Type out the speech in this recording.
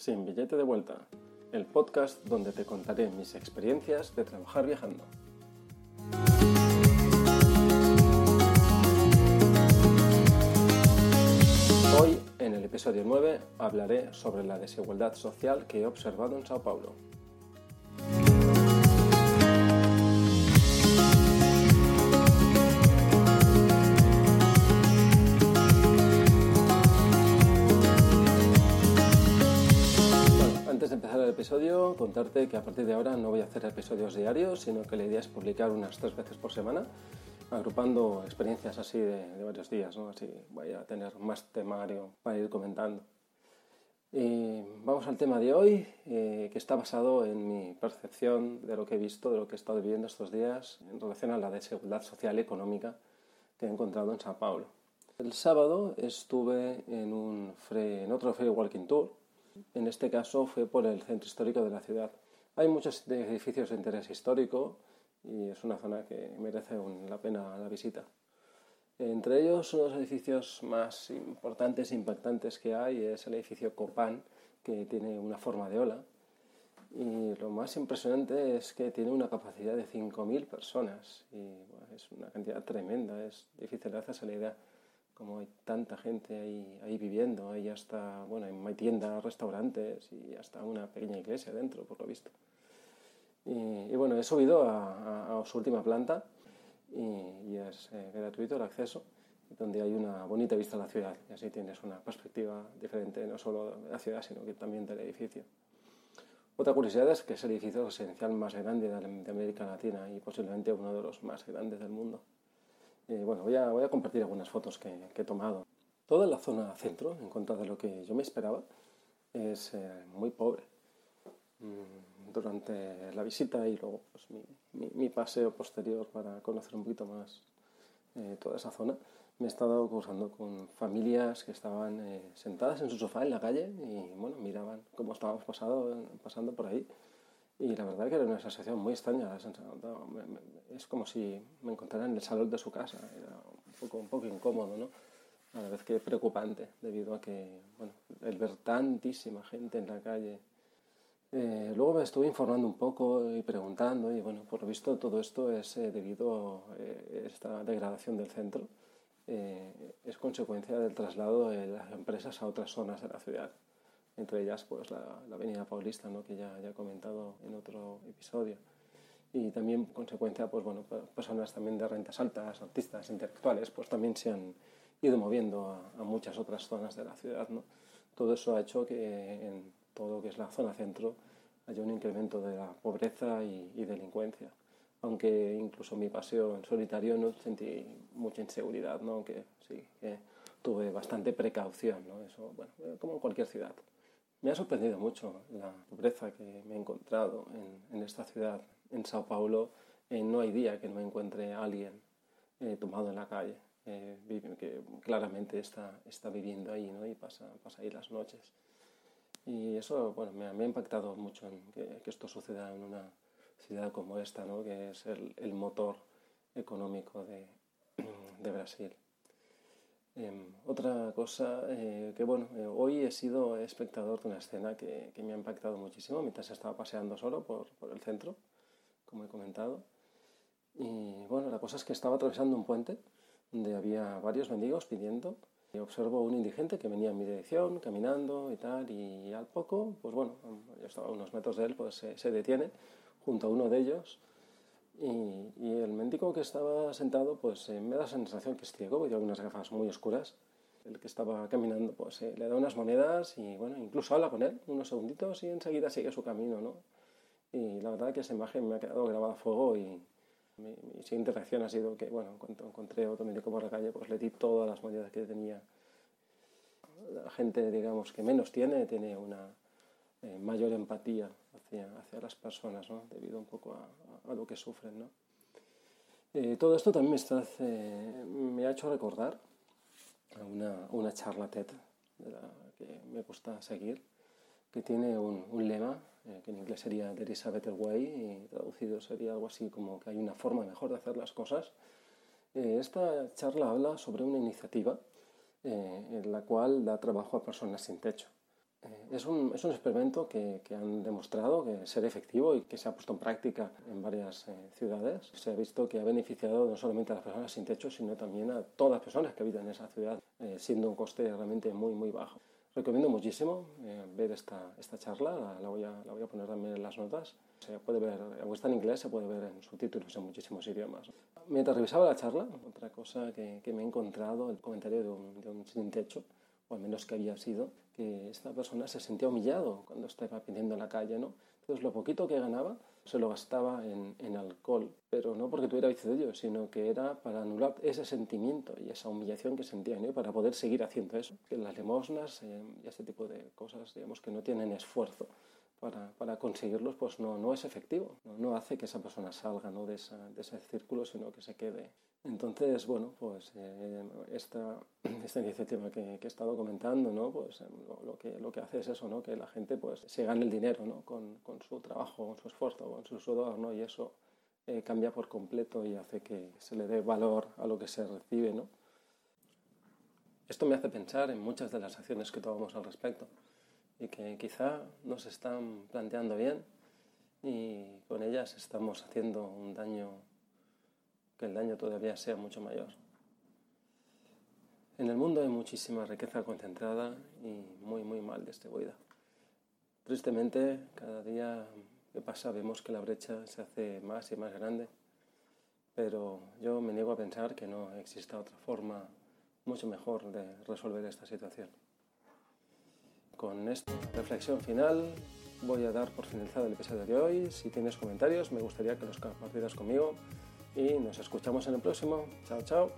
Sin billete de vuelta, el podcast donde te contaré mis experiencias de trabajar viajando. Hoy, en el episodio 9, hablaré sobre la desigualdad social que he observado en Sao Paulo. Episodio contarte que a partir de ahora no voy a hacer episodios diarios, sino que la idea es publicar unas tres veces por semana, agrupando experiencias así de, varios días, ¿no? así voy a tener más temario para ir comentando. Y vamos al tema de hoy, eh, que está basado en mi percepción de lo que he visto, de lo que he estado viviendo estos días en relación a la desigualdad social y económica que he encontrado en Sao Paulo. El sábado estuve en, un en otro free walking tour en este caso fue por el centro histórico de la ciudad. Hay muchos edificios de interés histórico y es una zona que merece la pena la visita. Entre ellos, uno de los edificios más importantes e impactantes que hay es el edificio Copán, que tiene una forma de ola. Y lo más impresionante es que tiene una capacidad de 5.000 personas. Y es una cantidad tremenda, es difícil hacerse la idea como hay tanta gente ahí, ahí viviendo, hay hasta, bueno, hay tiendas, restaurantes y hasta una pequeña iglesia dentro, por lo visto. Y, bueno, he subido a, su última planta y, es eh, gratuito el acceso, donde hay una bonita vista de la ciudad y así tienes una perspectiva diferente no solo de la ciudad, sino que también del edificio. Otra curiosidad es que es el edificio residencial más grande de América Latina y posiblemente uno de los más grandes del mundo. Eh, bueno, voy a, voy a, compartir algunas fotos que, he tomado. Toda la zona centro, en contra de lo que yo me esperaba, es eh, muy pobre. Mm, durante la visita y luego pues, mi, paseo posterior para conocer un poquito más eh, toda esa zona, me he estado cruzando con familias que estaban sentadas en su sofá en la calle y bueno, miraban cómo estábamos pasado, pasando por ahí y la verdad que era una sensación muy extraña. Es como si me encontrara en el salón de su casa. Era un poco, un poco incómodo, ¿no? A la vez que preocupante, debido a que, bueno, el ver tantísima gente en la calle. Eh, luego me estuve informando un poco y preguntando, y bueno, por lo visto todo esto es eh, debido a eh, esta degradación del centro. es consecuencia del traslado de las empresas a otras zonas de la ciudad entre ellas pues la, Avenida Paulista, ¿no? que ya, ya he comentado en otro episodio. Y también, consecuencia, pues bueno, personas también de rentas altas, artistas, intelectuales, pues también se han ido moviendo a, muchas otras zonas de la ciudad. ¿no? Todo eso ha hecho que en todo lo que es la zona centro haya un incremento de la pobreza y, delincuencia. Aunque incluso mi paseo en solitario no sentí mucha inseguridad, ¿no? aunque sí que tuve bastante precaución, ¿no? eso, bueno, como en cualquier ciudad. Me ha sorprendido mucho la pobreza que me he encontrado en, esta ciudad, en Sao Paulo. Eh, no hay día que no encuentre alguien eh, tomado en la calle, eh, que claramente está, está viviendo ahí ¿no? y pasa, pasa ahí las noches. Y eso bueno, me, ha, impactado mucho que, esto suceda en una ciudad como esta, ¿no? que es el, motor económico de Brasil. Em, otra cosa eh, que, bueno, eh, hoy he sido espectador de una escena que, que, me ha impactado muchísimo mientras estaba paseando solo por, por, el centro, como he comentado. Y bueno, la cosa es que estaba atravesando un puente donde había varios mendigos pidiendo. Y observo un indigente que venía en mi dirección, caminando y tal, y al poco, pues bueno, yo estaba a unos metros de él, pues se detiene junto a uno de ellos y, el médico que estaba sentado, pues eh, me da la sensación que es ciego, porque tiene unas gafas muy oscuras. El que estaba caminando, pues eh, le da unas monedas y, bueno, incluso habla con él unos segunditos y enseguida sigue su camino, ¿no? Y la verdad que esa imagen me ha quedado grabada a fuego y mi, siguiente reacción ha sido que, bueno, cuando encontré otro médico por la calle, pues le di todas las monedas que tenía. La gente, digamos, que menos tiene, tiene una eh, mayor empatía hacia, hacia las personas, ¿no? debido un poco a, a, lo que sufren. ¿no? Eh, todo esto también me, está, me ha hecho recordar a una, una charla TED de la que me gusta seguir, que tiene un, un lema eh, que en inglés sería There is a better way y traducido sería algo así como que hay una forma mejor de hacer las cosas. Eh, esta charla habla sobre una iniciativa en la cual da trabajo a personas sin techo. Eh, es un, es un experimento que, que, han demostrado que ser efectivo y que se ha puesto en práctica en varias eh, ciudades. Se ha visto que ha beneficiado no solamente a las personas sin techo, sino también a todas las personas que habitan en esa ciudad, eh, siendo un coste realmente muy, muy bajo. Recomiendo muchísimo eh, ver esta, esta charla, la, la, voy a, la voy a poner también en las notas. Se puede ver, aunque está en inglés, se puede ver en subtítulos en muchísimos idiomas. Mientras revisaba la charla, otra cosa que, que me he encontrado, el comentario de un, de un sin techo, o al menos que había sido, que esta persona se sentía humillado cuando estaba pidiendo en la calle, ¿no? Entonces lo poquito que ganaba se lo gastaba en, en alcohol, pero no porque tuviera vicio de ello, sino que era para anular ese sentimiento y esa humillación que sentía, ¿no? para poder seguir haciendo eso. Que las limosnas eh, y este tipo de cosas, digamos, que no tienen esfuerzo para, conseguirlos, pues no, no es efectivo, no, no hace que esa persona salga ¿no? de, esa, de ese círculo, sino que se quede entonces, bueno, pues eh, esta, esta, iniciativa que, que, he estado comentando, ¿no? Pues eh, lo, lo, que, lo que hace es eso, ¿no? Que la gente pues se gane el dinero, ¿no? Con, con su trabajo, con su esfuerzo, con su sudor, ¿no? Y eso eh, cambia por completo y hace que se le dé valor a lo que se recibe, ¿no? Esto me hace pensar en muchas de las acciones que tomamos al respecto y que quizá no se están planteando bien y con ellas estamos haciendo un daño que el daño todavía sea mucho mayor. En el mundo hay muchísima riqueza concentrada y muy, muy mal distribuida. Tristemente, cada día que pasa vemos que la brecha se hace más y más grande, pero yo me niego a pensar que no exista otra forma mucho mejor de resolver esta situación. Con esta reflexión final voy a dar por finalizado el episodio de hoy. Si tienes comentarios, me gustaría que los compartieras conmigo y nos escuchamos en el próximo. Chao, chao.